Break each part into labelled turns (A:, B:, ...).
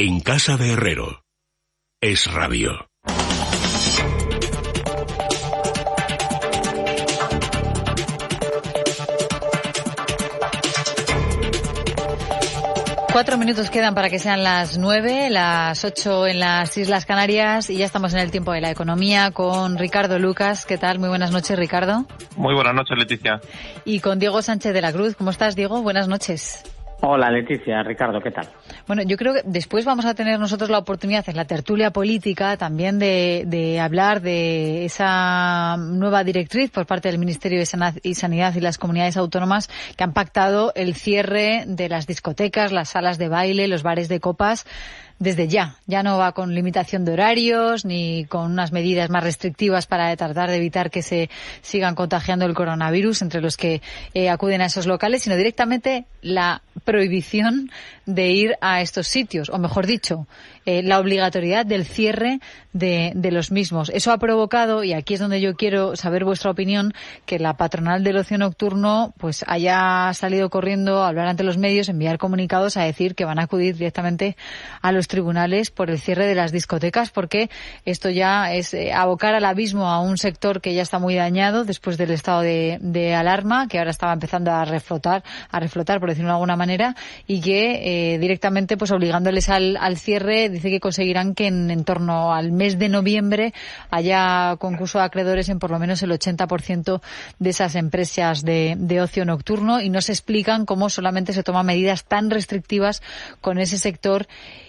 A: En casa de Herrero. Es radio.
B: Cuatro minutos quedan para que sean las nueve, las ocho en las Islas Canarias y ya estamos en el tiempo de la economía con Ricardo Lucas. ¿Qué tal? Muy buenas noches, Ricardo.
C: Muy buenas noches, Leticia.
B: Y con Diego Sánchez de la Cruz. ¿Cómo estás, Diego? Buenas noches.
D: Hola Leticia, Ricardo, ¿qué tal?
B: Bueno, yo creo que después vamos a tener nosotros la oportunidad en la tertulia política también de, hablar de esa nueva directriz por parte del Ministerio de Sanidad y las comunidades autónomas que han pactado el cierre de las discotecas, las salas de baile, los bares de copas desde ya. Ya no va con limitación de horarios ni con unas medidas más restrictivas para tratar de evitar que se sigan contagiando el coronavirus entre los que eh, acuden a esos locales, sino directamente la prohibición de ir a estos sitios, o mejor dicho, eh, la obligatoriedad del cierre de, de, los mismos. Eso ha provocado, y aquí es donde yo quiero saber vuestra opinión, que la patronal del ocio nocturno pues haya salido corriendo a hablar ante los medios, enviar comunicados a decir que van a acudir directamente a los tribunales por el cierre de las discotecas, porque esto ya es eh, abocar al abismo a un sector que ya está muy dañado después del estado de, de alarma, que ahora estaba empezando a reflotar, a reflotar, por decirlo de alguna manera, y que eh, directamente pues obligándoles al, al cierre dice que conseguirán que en, torno al mes de noviembre haya concurso de acreedores en por lo menos el 80% de esas empresas de, de ocio nocturno y no se explican cómo solamente se toman medidas tan restrictivas con ese sector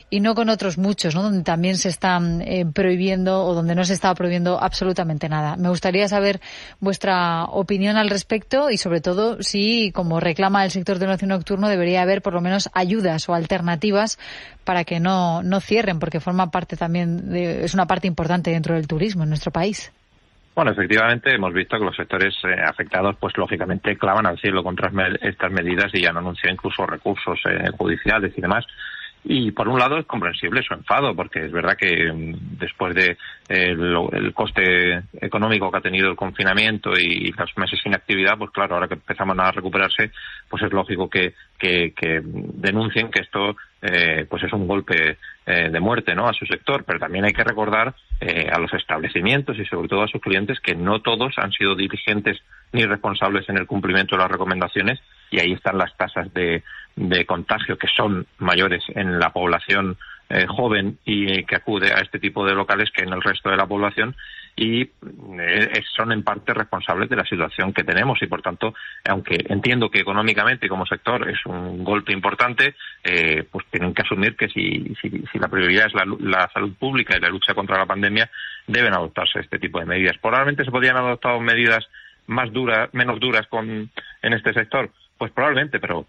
B: y no con otros muchos, ¿no? donde también se están eh, prohibiendo o donde no se está prohibiendo absolutamente nada. Me gustaría saber vuestra opinión al respecto y, sobre todo, si, como reclama el sector del ocio nocturno, debería haber por lo menos ayudas o alternativas para que no, no cierren, porque forma parte también, de, es una parte importante dentro del turismo en nuestro país.
C: Bueno, efectivamente hemos visto que los sectores eh, afectados, pues lógicamente clavan al cielo contra estas medidas y han anunciado incluso recursos eh, judiciales y demás. Y por un lado es comprensible su enfado, porque es verdad que mm, después de eh, el coste económico que ha tenido el confinamiento y los meses sin actividad, pues claro, ahora que empezamos a recuperarse, pues es lógico que, que, que denuncien que esto eh, pues es un golpe eh, de muerte ¿no? a su sector, pero también hay que recordar eh, a los establecimientos y sobre todo a sus clientes que no todos han sido dirigentes ni responsables en el cumplimiento de las recomendaciones y ahí están las tasas de, contagio que son mayores en la población eh, joven y que acude a este tipo de locales que en el resto de la población y eh, son en parte responsables de la situación que tenemos y por tanto aunque entiendo que económicamente como sector es un golpe importante eh, pues tienen que asumir que si, si, si la prioridad es la, salud pública y la lucha contra la pandemia deben adoptarse este tipo de medidas. Probablemente se podrían adoptar medidas más duras menos duras con en este sector pues probablemente, pero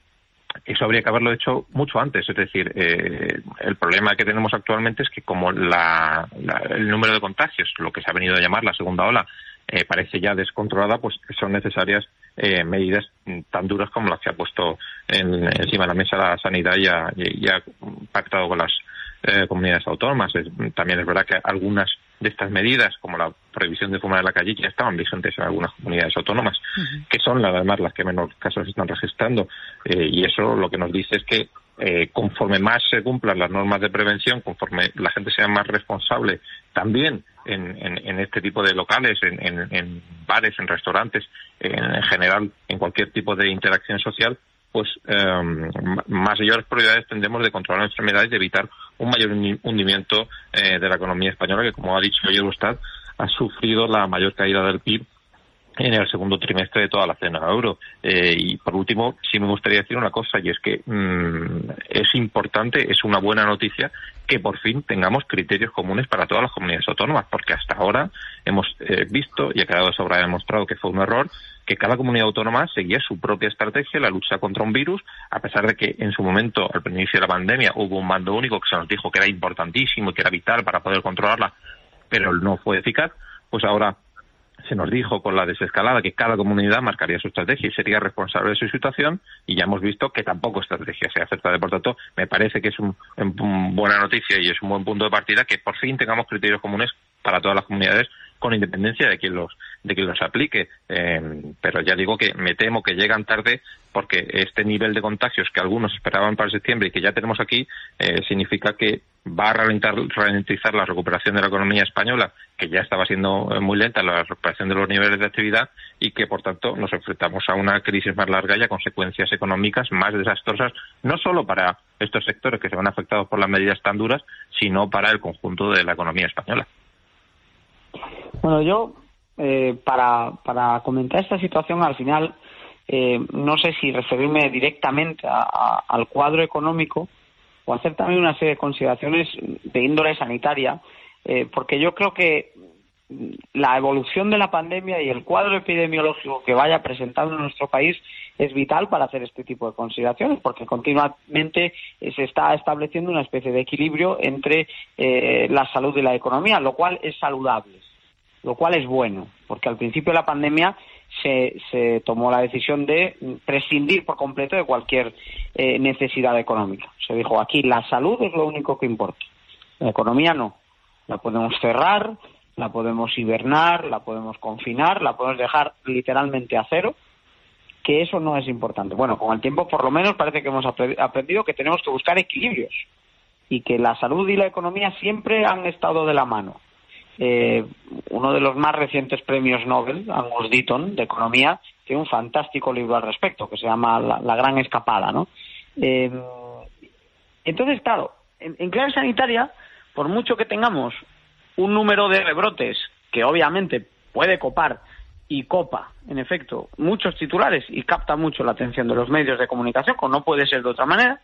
C: eso habría que haberlo hecho mucho antes. Es decir, eh, el problema que tenemos actualmente es que como la, el número de contagios, lo que se ha venido a llamar la segunda ola, eh, parece ya descontrolada, pues son necesarias eh, medidas tan duras como las que ha puesto en, encima de la mesa la sanidad y ha, y ha pactado con las eh, comunidades autónomas. También es verdad que algunas de estas medidas, como la prohibición de fumar en la calle, ya estaban vigentes en algunas comunidades autónomas, uh -huh. que son además las que menos casos están registrando. Eh, y eso lo que nos dice es que eh, conforme más se cumplan las normas de prevención, conforme la gente sea más responsable también en, en, en este tipo de locales, en, en bares, en restaurantes, en general, en cualquier tipo de interacción social, pues eh, mayores prioridades tendremos de controlar enfermedades y de evitar un mayor hundimiento eh, de la economía española, que como ha dicho Eurostat, ha sufrido la mayor caída del PIB en el segundo trimestre de toda la zona euro. Eh, y por último, sí me gustaría decir una cosa, y es que mmm, es importante, es una buena noticia que por fin tengamos criterios comunes para todas las comunidades autónomas, porque hasta ahora hemos eh, visto, y ha quedado sobra demostrado que fue un error, que cada comunidad autónoma seguía su propia estrategia, la lucha contra un virus, a pesar de que en su momento, al inicio de la pandemia, hubo un mando único que se nos dijo que era importantísimo y que era vital para poder controlarla, pero no fue eficaz, pues ahora se nos dijo con la desescalada que cada comunidad marcaría su estrategia y sería responsable de su situación y ya hemos visto que tampoco estrategia se acepta. Por tanto, me parece que es una un buena noticia y es un buen punto de partida que por fin tengamos criterios comunes para todas las comunidades con independencia de quién los de que los aplique. Eh, pero ya digo que me temo que llegan tarde porque este nivel de contagios que algunos esperaban para septiembre y que ya tenemos aquí eh, significa que va a ralentizar la recuperación de la economía española, que ya estaba siendo muy lenta la recuperación de los niveles de actividad y que, por tanto, nos enfrentamos a una crisis más larga y a consecuencias económicas más desastrosas, no solo para estos sectores que se van afectados por las medidas tan duras, sino para el conjunto de la economía española.
D: Bueno, yo, eh, para, comentar esta situación, al final, eh, no sé si referirme directamente al cuadro económico o hacer también una serie de consideraciones de índole sanitaria, eh, porque yo creo que la evolución de la pandemia y el cuadro epidemiológico que vaya presentando en nuestro país es vital para hacer este tipo de consideraciones, porque continuamente eh, se está estableciendo una especie de equilibrio entre eh, la salud y la economía, lo cual es saludable, lo cual es bueno, porque al principio de la pandemia se, tomó la decisión de prescindir por completo de cualquier eh, necesidad económica. Se dijo aquí la salud es lo único que importa, la economía no. La podemos cerrar, la podemos hibernar, la podemos confinar, la podemos dejar literalmente a cero, que eso no es importante. Bueno, con el tiempo por lo menos parece que hemos aprendido que tenemos que buscar equilibrios y que la salud y la economía siempre han estado de la mano. Eh, uno de los más recientes premios Nobel, Angus Deaton, de Economía, tiene un fantástico libro al respecto que se llama La, Gran Escapada, ¿no? Eh, entonces, claro, en clave sanitaria, por mucho que tengamos un número de rebrotes que obviamente puede copar y copa, en efecto, muchos titulares y capta mucho la atención de los medios de comunicación, como no puede ser de otra manera,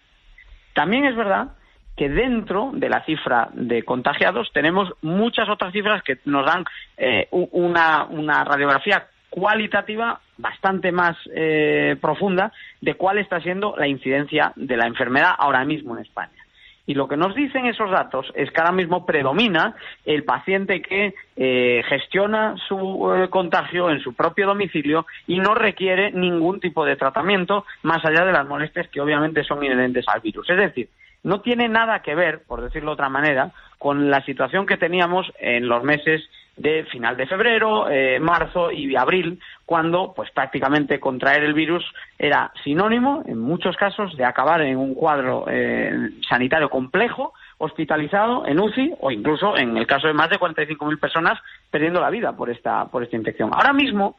D: también es verdad que dentro de la cifra de contagiados tenemos muchas otras cifras que nos dan eh, una, una, radiografía cualitativa bastante más eh, profunda de cuál está siendo la incidencia de la enfermedad ahora mismo en España. Y lo que nos dicen esos datos es que ahora mismo predomina el paciente que eh, gestiona su eh, contagio en su propio domicilio y no requiere ningún tipo de tratamiento más allá de las molestias que obviamente son inherentes al virus. Es decir, no tiene nada que ver, por decirlo de otra manera, con la situación que teníamos en los meses de final de febrero, eh, marzo y abril, cuando pues prácticamente contraer el virus era sinónimo, en muchos casos, de acabar en un cuadro eh, sanitario complejo, hospitalizado en UCI o incluso en el caso de más de 45.000 personas perdiendo la vida por esta, por esta infección. Ahora mismo,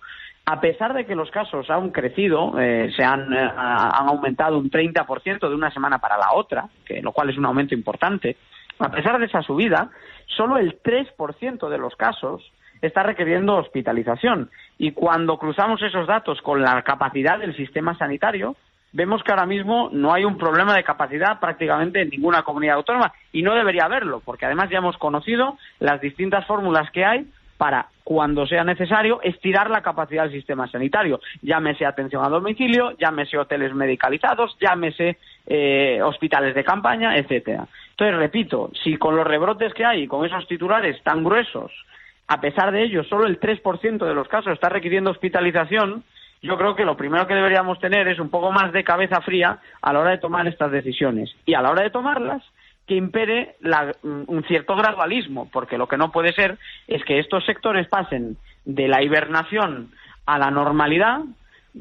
D: a pesar de que los casos han crecido, eh, se han, han aumentado un 30% de una semana para la otra, que, lo cual es un aumento importante, a pesar de esa subida, solo el 3% de los casos está requiriendo hospitalización. Y cuando cruzamos esos datos con la capacidad del sistema sanitario, vemos que ahora mismo no hay un problema de capacidad prácticamente en ninguna comunidad autónoma y no debería haberlo, porque además ya hemos conocido las distintas fórmulas que hay para, cuando sea necesario, estirar la capacidad del sistema sanitario. Llámese atención a domicilio, llámese hoteles medicalizados, llámese eh, hospitales de campaña, etcétera. Entonces, repito, si con los rebrotes que hay, con esos titulares tan gruesos, a pesar de ello, solo el 3% de los casos está requiriendo hospitalización, yo creo que lo primero que deberíamos tener es un poco más de cabeza fría a la hora de tomar estas decisiones. Y a la hora de tomarlas, que impere mm, un cierto gradualismo, porque lo que no puede ser es que estos sectores pasen de la hibernación a la normalidad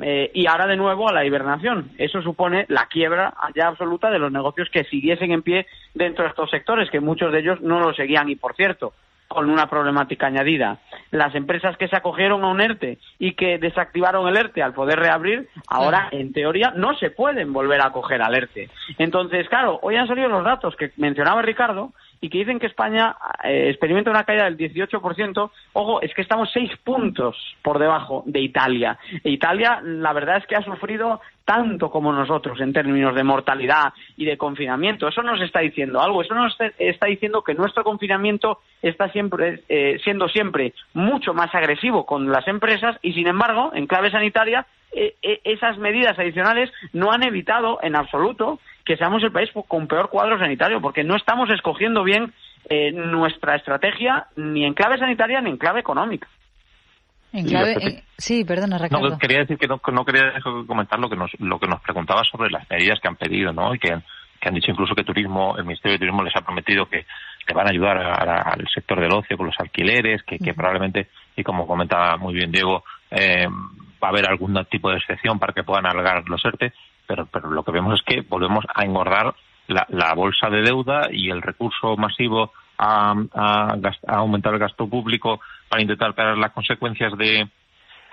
D: eh, y ahora de nuevo a la hibernación. Eso supone la quiebra ya absoluta de los negocios que siguiesen en pie dentro de estos sectores, que muchos de ellos no lo seguían. Y por cierto, con una problemática añadida. Las empresas que se acogieron a un ERTE y que desactivaron el ERTE al poder reabrir, ahora en teoría no se pueden volver a acoger al ERTE. Entonces, claro, hoy han salido los datos que mencionaba Ricardo y que dicen que España eh, experimenta una caída del 18%, ojo, es que estamos seis puntos por debajo de Italia. E Italia, la verdad es que ha sufrido tanto como nosotros en términos de mortalidad y de confinamiento. Eso nos está diciendo algo. Eso nos está diciendo que nuestro confinamiento está siempre eh, siendo siempre mucho más agresivo con las empresas y, sin embargo, en clave sanitaria, eh, esas medidas adicionales no han evitado en absoluto que seamos el país con peor cuadro sanitario, porque no estamos escogiendo bien eh, nuestra estrategia ni en clave sanitaria ni en clave económica.
B: En clave, sí, perdona, Ricardo.
C: quería decir que no, quería comentar lo que nos lo que nos preguntaba sobre las medidas que han pedido, ¿no? Y que, que han dicho incluso que turismo, el Ministerio de Turismo les ha prometido que que van a ayudar al sector del ocio con los alquileres, que, probablemente, y como comentaba muy bien Diego, eh, va a haber algún tipo de excepción para que puedan alargar los ERTE, pero, pero lo que vemos es que volvemos a engordar la, bolsa de deuda y el recurso masivo a, a, aumentar el gasto público para intentar parar las consecuencias de,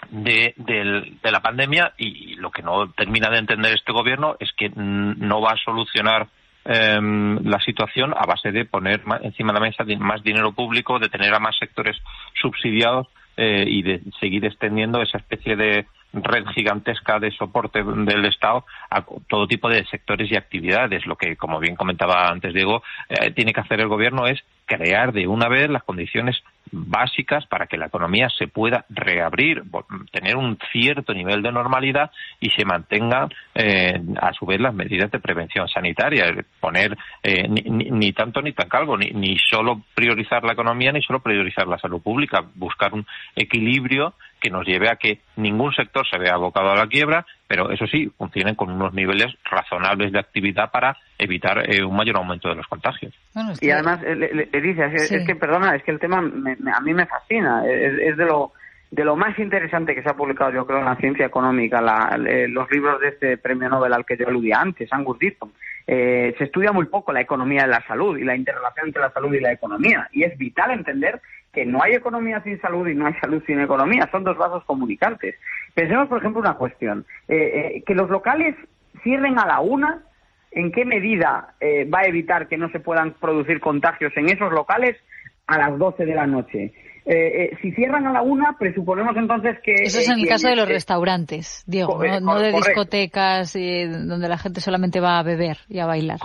C: de, la pandemia. Y lo que no termina de entender este gobierno es que no va a solucionar em, la situación a base de poner encima de la mesa más dinero público, de tener a más sectores subsidiados eh, y de seguir extendiendo esa especie de red gigantesca de soporte del Estado a todo tipo de sectores y actividades. Lo que, como bien comentaba antes Diego, eh, tiene que hacer el Gobierno es crear de una vez las condiciones básicas para que la economía se pueda reabrir, tener un cierto nivel de normalidad y se mantengan eh, a su vez las medidas de prevención sanitaria, poner eh, ni, tanto ni tan calvo, ni, ni solo priorizar la economía ni solo priorizar la salud pública, buscar un equilibrio que nos lleve a que ningún sector se vea abocado a la quiebra, pero eso sí, funcionen con unos niveles razonables de actividad para evitar eh, un mayor aumento de los contagios.
D: Y además, le, le, dice, es, que, perdona, es que el tema a mí me fascina, es, de lo de lo más interesante que se ha publicado, yo creo, en la ciencia económica, los libros de este premio Nobel al que yo aludía antes, Angus Deaton. Eh, se estudia muy poco la economía de la salud y la interrelación entre la salud y la economía. Y es vital entender que no hay economía sin salud y no hay salud sin economía. Son dos vasos comunicantes. Pensemos, por ejemplo, una cuestión. Eh, eh, que los locales cierren a la una, ¿en qué medida eh, va a evitar que no se puedan producir contagios en esos locales a las 12 de la noche? si cierran a la una, presuponemos entonces que...
B: Eso es en el caso de los restaurantes, Diego, no, de discotecas donde la gente solamente va a beber y a bailar.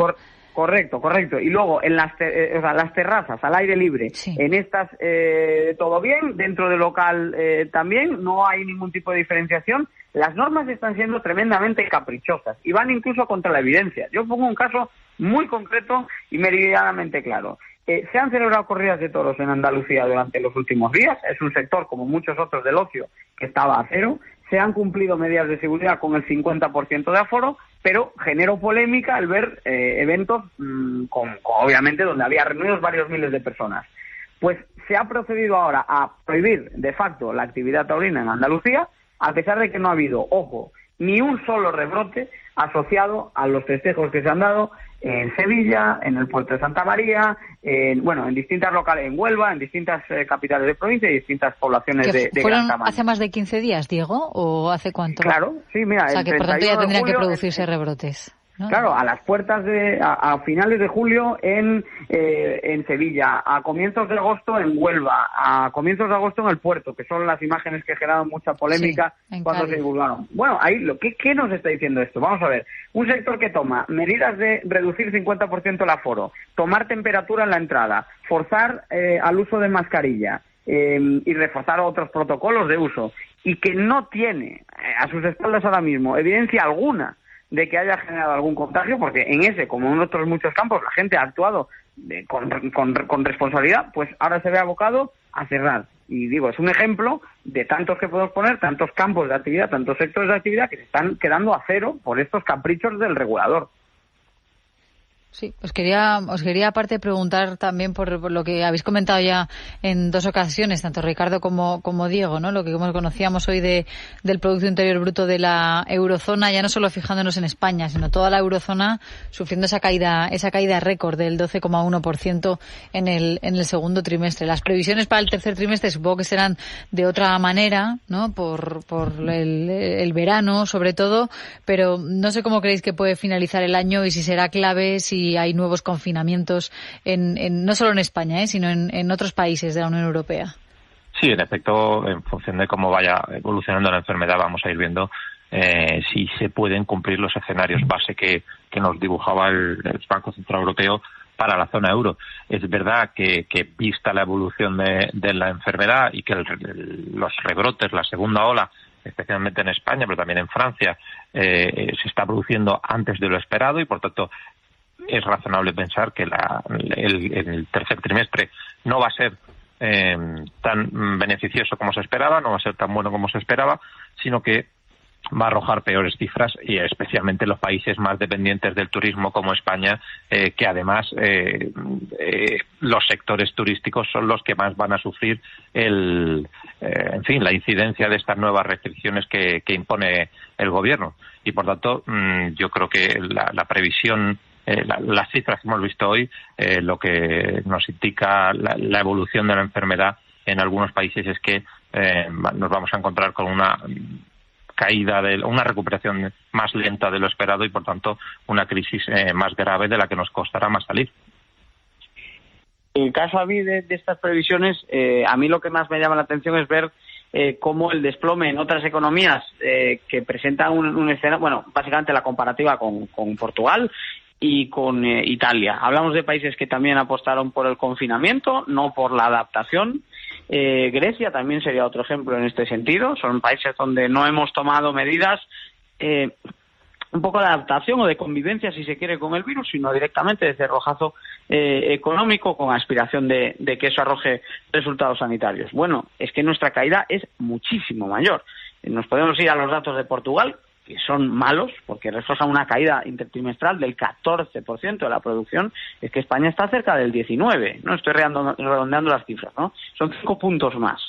D: Correcto, correcto. Y luego en las, eh, las terrazas, al aire libre, en estas eh, todo bien, dentro del local eh, también, no hay ningún tipo de diferenciación. Las normas están siendo tremendamente caprichosas y van incluso contra la evidencia. Yo pongo un caso muy concreto y meridianamente claro. se han celebrado corridas de toros en Andalucía durante los últimos días. Es un sector, como muchos otros del ocio, que estaba a cero se han cumplido medidas de seguridad con el 50% de aforo, pero generó polémica al ver eh, eventos, mm, con, obviamente, donde había reunidos varios miles de personas. Pues se ha procedido ahora a prohibir de facto la actividad taurina en Andalucía, a pesar de que no ha habido, ojo, ni un solo rebrote asociado a los festejos que se han dado en Sevilla, en el puerto de Santa María, en, bueno, en distintas locales, en Huelva, en distintas eh, capitales de provincia y distintas poblaciones de, de
B: fueron hace más de 15 días, Diego, o hace cuánto?
D: Claro, sí, mira.
B: O sea, que por tanto ya tendrían que producirse rebrotes.
D: Claro, a las puertas de, a, finales de julio en, eh, en Sevilla, a comienzos de agosto en Huelva, a comienzos de agosto en el puerto, que son las imágenes que generaron mucha polémica cuando se divulgaron. Bueno, ahí, lo, ¿qué, ¿qué nos está diciendo esto? Vamos a ver, un sector que toma medidas de reducir 50% el aforo, tomar temperatura en la entrada, forzar eh, al uso de mascarilla, eh, y reforzar otros protocolos de uso y que no tiene a sus espaldas ahora mismo evidencia alguna de que haya generado algún contagio, porque en ese, como en otros muchos campos, la gente ha actuado con, con, responsabilidad, pues ahora se ve abocado a cerrar. Y digo, es un ejemplo de tantos que podemos poner, tantos campos de actividad, tantos sectores de actividad que se están quedando a cero por estos caprichos del regulador.
B: Sí, os quería, os quería aparte preguntar también por, lo que habéis comentado ya en dos ocasiones, tanto Ricardo como, como Diego, ¿no? Lo que conocíamos hoy de, del Producto Interior Bruto de la eurozona, ya no solo fijándonos en España, sino toda la eurozona sufriendo esa caída, esa caída récord del 12,1% en el, en el segundo trimestre. Las previsiones para el tercer trimestre supongo que serán de otra manera, ¿no? Por, por el, el verano, sobre todo, pero no sé cómo creéis que puede finalizar el año y si será clave, si hay nuevos confinamientos, en, no solo en España, ¿eh? sino en, otros países de la Unión Europea.
C: Sí, en efecto, en función de cómo vaya evolucionando la enfermedad, vamos a ir viendo eh, si se pueden cumplir los escenarios base que, nos dibujaba el, Banco Central Europeo para la zona euro. Es verdad que, vista la evolución de, la enfermedad y que los rebrotes, la segunda ola, especialmente en España, pero también en Francia, eh, se está produciendo antes de lo esperado y, por tanto, es razonable pensar que el, tercer trimestre no va a ser eh, tan beneficioso como se esperaba, no va a ser tan bueno como se esperaba, sino que va a arrojar peores cifras y especialmente los países más dependientes del turismo como España, eh, que además eh, eh, los sectores turísticos son los que más van a sufrir el, en fin, la incidencia de estas nuevas restricciones que, impone el gobierno. Y por tanto, mm, yo creo que la, previsión las cifras que hemos visto hoy, lo que nos indica la, evolución de la enfermedad en algunos países es que nos vamos a encontrar con una caída, de una recuperación más lenta de lo esperado y, por tanto, una crisis eh, más grave de la que nos costará más salir.
D: En caso a mí de, estas previsiones, eh, a mí lo que más me llama la atención es ver eh, cómo el desplome en otras economías que presentan un, escenario, bueno, básicamente la comparativa con Portugal y con Italia. Hablamos de países que también apostaron por el confinamiento, no por la adaptación. Eh, Grecia también sería otro ejemplo en este sentido. Son países donde no hemos tomado medidas eh, un poco de adaptación o de convivencia, si se quiere, con el virus, sino directamente de cerrojazo eh, económico con aspiración de, que eso arroje resultados sanitarios. Bueno, es que nuestra caída es muchísimo mayor. Nos podemos ir a los datos de Portugal, que son malos, porque reflejan una caída intertrimestral del 14% de la producción, es que España está cerca del 19%, ¿no? Estoy redondeando las cifras, ¿no? Son cinco puntos más.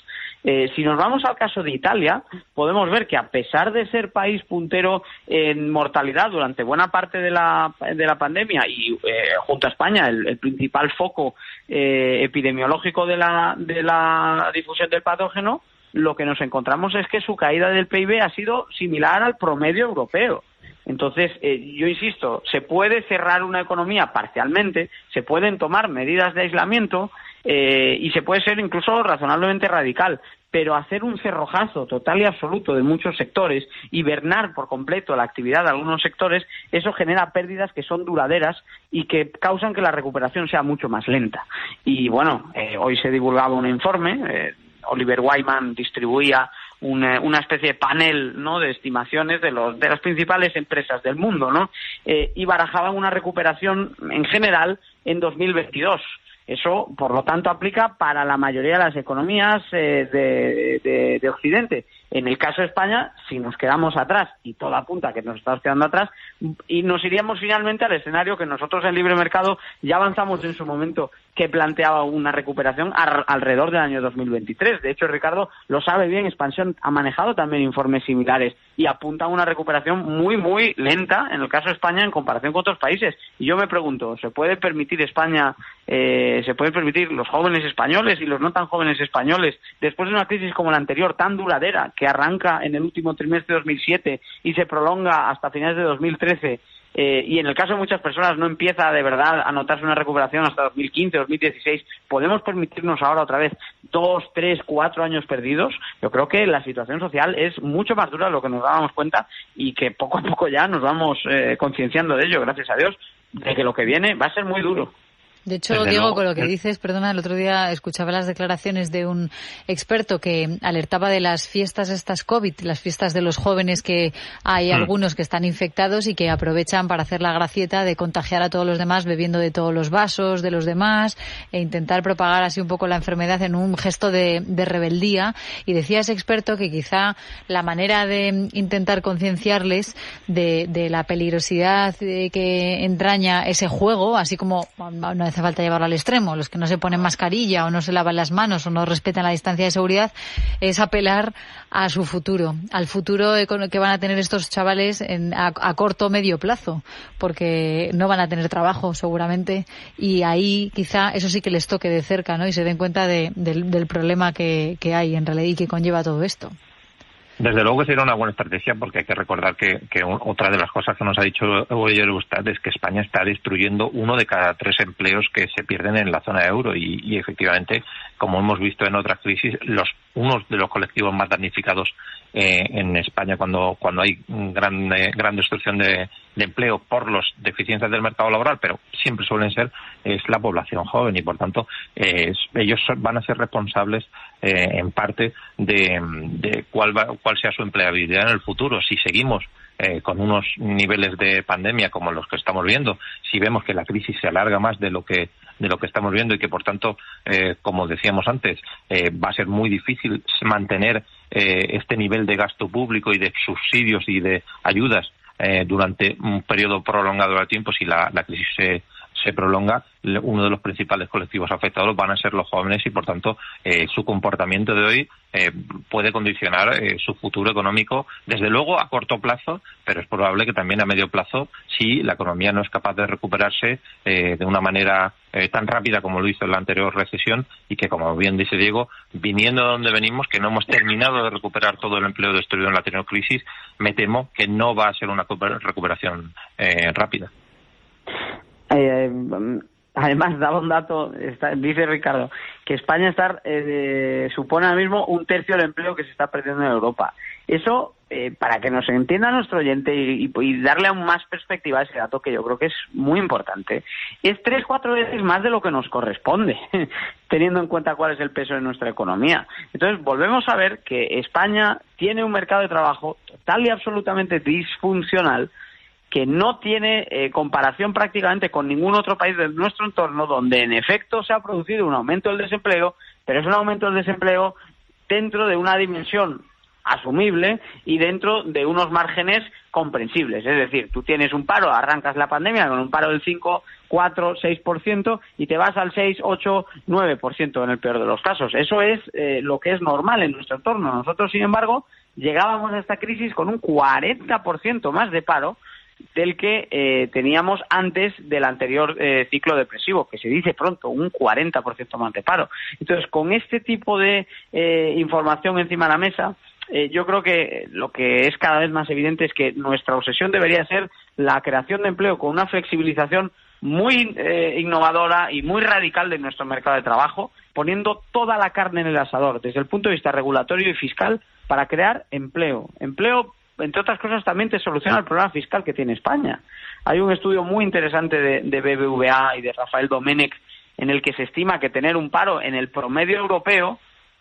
D: Eh, si nos vamos al caso de Italia, podemos ver que a pesar de ser país puntero en mortalidad durante buena parte de la, de la pandemia y eh, junto a España el, principal foco eh, epidemiológico de la, de la difusión del patógeno, lo que nos encontramos es que su caída del PIB ha sido similar al promedio europeo. Entonces, eh, yo insisto, se puede cerrar una economía parcialmente, se pueden tomar medidas de aislamiento eh, y se puede ser incluso razonablemente radical, pero hacer un cerrojazo total y absoluto de muchos sectores, hibernar por completo la actividad de algunos sectores, eso genera pérdidas que son duraderas y que causan que la recuperación sea mucho más lenta. Y bueno, eh, hoy se divulgaba un informe Oliver Wyman distribuía una, especie de panel ¿no? de estimaciones de, los, de las principales empresas del mundo ¿no? Eh, y barajaban una recuperación en general en 2022. Eso, por lo tanto, aplica para la mayoría de las economías eh, de, Occidente. En el caso de España, si nos quedamos atrás, y todo apunta que nos estamos quedando atrás, y nos iríamos finalmente al escenario que nosotros en libre mercado ya avanzamos en su momento, que planteaba una recuperación alrededor del año 2023. De hecho, Ricardo lo sabe bien, Expansión ha manejado también informes similares y apunta a una recuperación muy, muy lenta en el caso de España en comparación con otros países. Y yo me pregunto, ¿se puede permitir España, eh, se puede permitir los jóvenes españoles y los no tan jóvenes españoles, después de una crisis como la anterior, tan duradera, que arranca en el último trimestre de 2007 y se prolonga hasta finales de 2013, eh, y en el caso de muchas personas no empieza de verdad a notarse una recuperación hasta 2015, 2016, ¿podemos permitirnos ahora otra vez dos, tres, cuatro años perdidos? Yo creo que la situación social es mucho más dura de lo que nos dábamos cuenta y que poco a poco ya nos vamos eh, concienciando de ello, gracias a Dios, de que lo que viene va a ser muy duro.
B: De hecho, Diego, con lo que dices, perdona, el otro día escuchaba las declaraciones de un experto que alertaba de las fiestas estas COVID, las fiestas de los jóvenes que hay mm. algunos que están infectados y que aprovechan para hacer la gracieta de contagiar a todos los demás bebiendo de todos los vasos de los demás e intentar propagar así un poco la enfermedad en un gesto de, rebeldía. Y decía ese experto que quizá la manera de intentar concienciarles de, de, la peligrosidad que entraña ese juego, así como no hace falta llevarlo al extremo, los que no se ponen mascarilla o no se lavan las manos o no respetan la distancia de seguridad, es apelar a su futuro, al futuro que van a tener estos chavales en, a, corto o medio plazo, porque no van a tener trabajo seguramente y ahí quizá eso sí que les toque de cerca ¿no? y se den cuenta del, del, problema que, que hay en realidad y que conlleva todo esto.
C: Desde luego que sería una buena estrategia porque hay que recordar que, otra de las cosas que nos ha dicho hoy el Eurostat es que España está destruyendo uno de cada tres empleos que se pierden en la zona euro y, efectivamente, como hemos visto en otras crisis, los unos de los colectivos más damnificados eh, en España cuando, cuando hay gran, gran destrucción de, de empleo por las deficiencias del mercado laboral, pero siempre suelen ser es la población joven y por tanto ellos van a ser responsables en parte de, cuál, cuál sea su empleabilidad en el futuro. Si seguimos eh, con unos niveles de pandemia como los que estamos viendo, si vemos que la crisis se alarga más de lo que de lo que estamos viendo y que por tanto, eh, como decíamos antes, eh, va a ser muy difícil mantener este nivel de gasto público y de subsidios y de ayudas durante un periodo prolongado de tiempo si la, la crisis se, se prolonga, uno de los principales colectivos afectados van a ser los jóvenes y, por tanto, eh, su comportamiento de hoy eh, puede condicionar eh, su futuro económico, desde luego a corto plazo, pero es probable que también a medio plazo, si la economía no es capaz de recuperarse de una manera tan rápida como lo hizo en la anterior recesión y que, como bien dice Diego, viniendo de donde venimos, que no hemos terminado de recuperar todo el empleo destruido en la anterior crisis, me temo que no va a ser una recuperación rápida.
D: Eh, además, daba un dato, dice Ricardo, que España está, eh, supone ahora mismo un tercio del empleo que se está perdiendo en Europa. Eso, eh, para que nos entienda nuestro oyente y, darle aún más perspectiva a ese dato, que yo creo que es muy importante, es tres, cuatro veces más de lo que nos corresponde, teniendo en cuenta cuál es el peso de nuestra economía. Entonces, volvemos a ver que España tiene un mercado de trabajo total y absolutamente disfuncional, que no tiene eh, comparación prácticamente con ningún otro país de nuestro entorno donde en efecto se ha producido un aumento del desempleo, pero es un aumento del desempleo dentro de una dimensión asumible y dentro de unos márgenes comprensibles. Es decir, tú tienes un paro, arrancas la pandemia con un paro del 5, 4, 6% y te vas al 6, 8, 9% en el peor de los casos. Eso es eh, lo que es normal en nuestro entorno. Nosotros, sin embargo, llegábamos a esta crisis con un 40% más de paro del que eh, teníamos antes del anterior eh, ciclo depresivo, que se dice pronto, un 40% más de paro. Entonces, con este tipo de eh, información encima de la mesa, yo creo que lo que es cada vez más evidente es que nuestra obsesión debería ser la creación de empleo con una flexibilización muy innovadora y muy radical de nuestro mercado de trabajo, poniendo toda la carne en el asador desde el punto de vista regulatorio y fiscal para crear empleo. Empleo entre otras cosas, también te soluciona el problema fiscal que tiene España. Hay un estudio muy interesante de, BBVA y de Rafael Domenech en el que se estima que tener un paro en el promedio europeo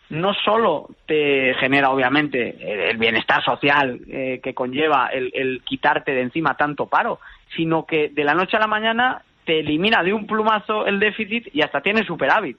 D: no solo te genera, obviamente, el bienestar social eh, que conlleva el, el quitarte de encima tanto paro, sino que de la noche a la mañana te elimina de un plumazo el déficit y hasta tiene superávit.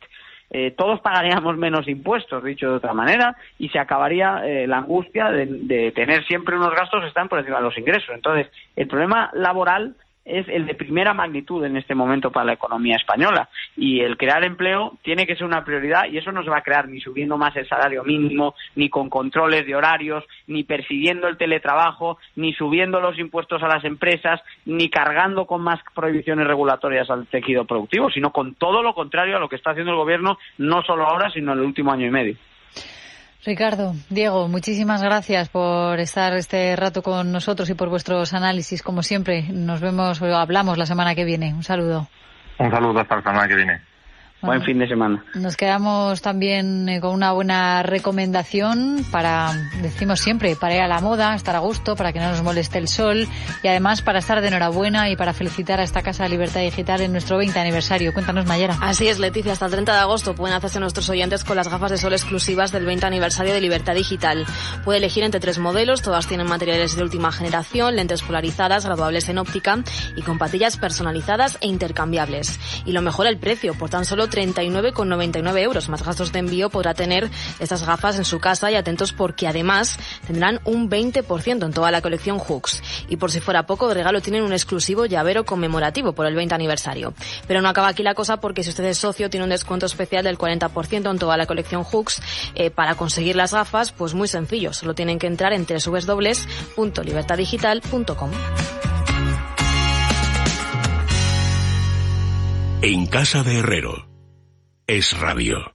D: Eh, todos pagaríamos menos impuestos, dicho de otra manera, y se acabaría eh, la angustia de, de, tener siempre unos gastos que están por encima de los ingresos. Entonces, el problema laboral es el de primera magnitud en este momento para la economía española. Y el crear empleo tiene que ser una prioridad y eso no se va a crear ni subiendo más el salario mínimo, ni con controles de horarios, ni persiguiendo el teletrabajo, ni subiendo los impuestos a las empresas, ni cargando con más prohibiciones regulatorias al tejido productivo, sino con todo lo contrario a lo que está haciendo el gobierno, no solo ahora, sino en el último año y medio.
B: Ricardo, Diego, muchísimas gracias por estar este rato con nosotros y por vuestros análisis. Como siempre, nos vemos o hablamos la semana que viene. Un saludo.
C: Un saludo hasta la semana que viene.
D: Buen fin de semana.
B: Nos quedamos también eh, con una buena recomendación para, decimos siempre, para ir a la moda, estar a gusto, para que no nos moleste el sol y además para estar de enhorabuena y para felicitar a esta Casa de Libertad Digital en nuestro 20 aniversario. Cuéntanos, Mayera.
E: Así es, Leticia. Hasta el 30 de agosto pueden hacerse nuestros oyentes con las gafas de sol exclusivas del 20 aniversario de Libertad Digital. Puede elegir entre tres modelos, todas tienen materiales de última generación, lentes polarizadas, graduables en óptica y con patillas personalizadas e intercambiables. Y lo mejor el precio, por tan solo 39,99 euros. Más gastos de envío podrá tener estas gafas en su casa y atentos porque además tendrán un 20% en toda la colección Hooks. Y por si fuera poco, de regalo tienen un exclusivo llavero conmemorativo por el 20 aniversario. Pero no acaba aquí la cosa porque si usted es socio tiene un descuento especial del 40% en toda la colección Hooks. Eh, para conseguir las gafas, pues muy sencillo. Solo tienen que entrar en www.libertadigital.com.
A: En casa de Herrero es radio.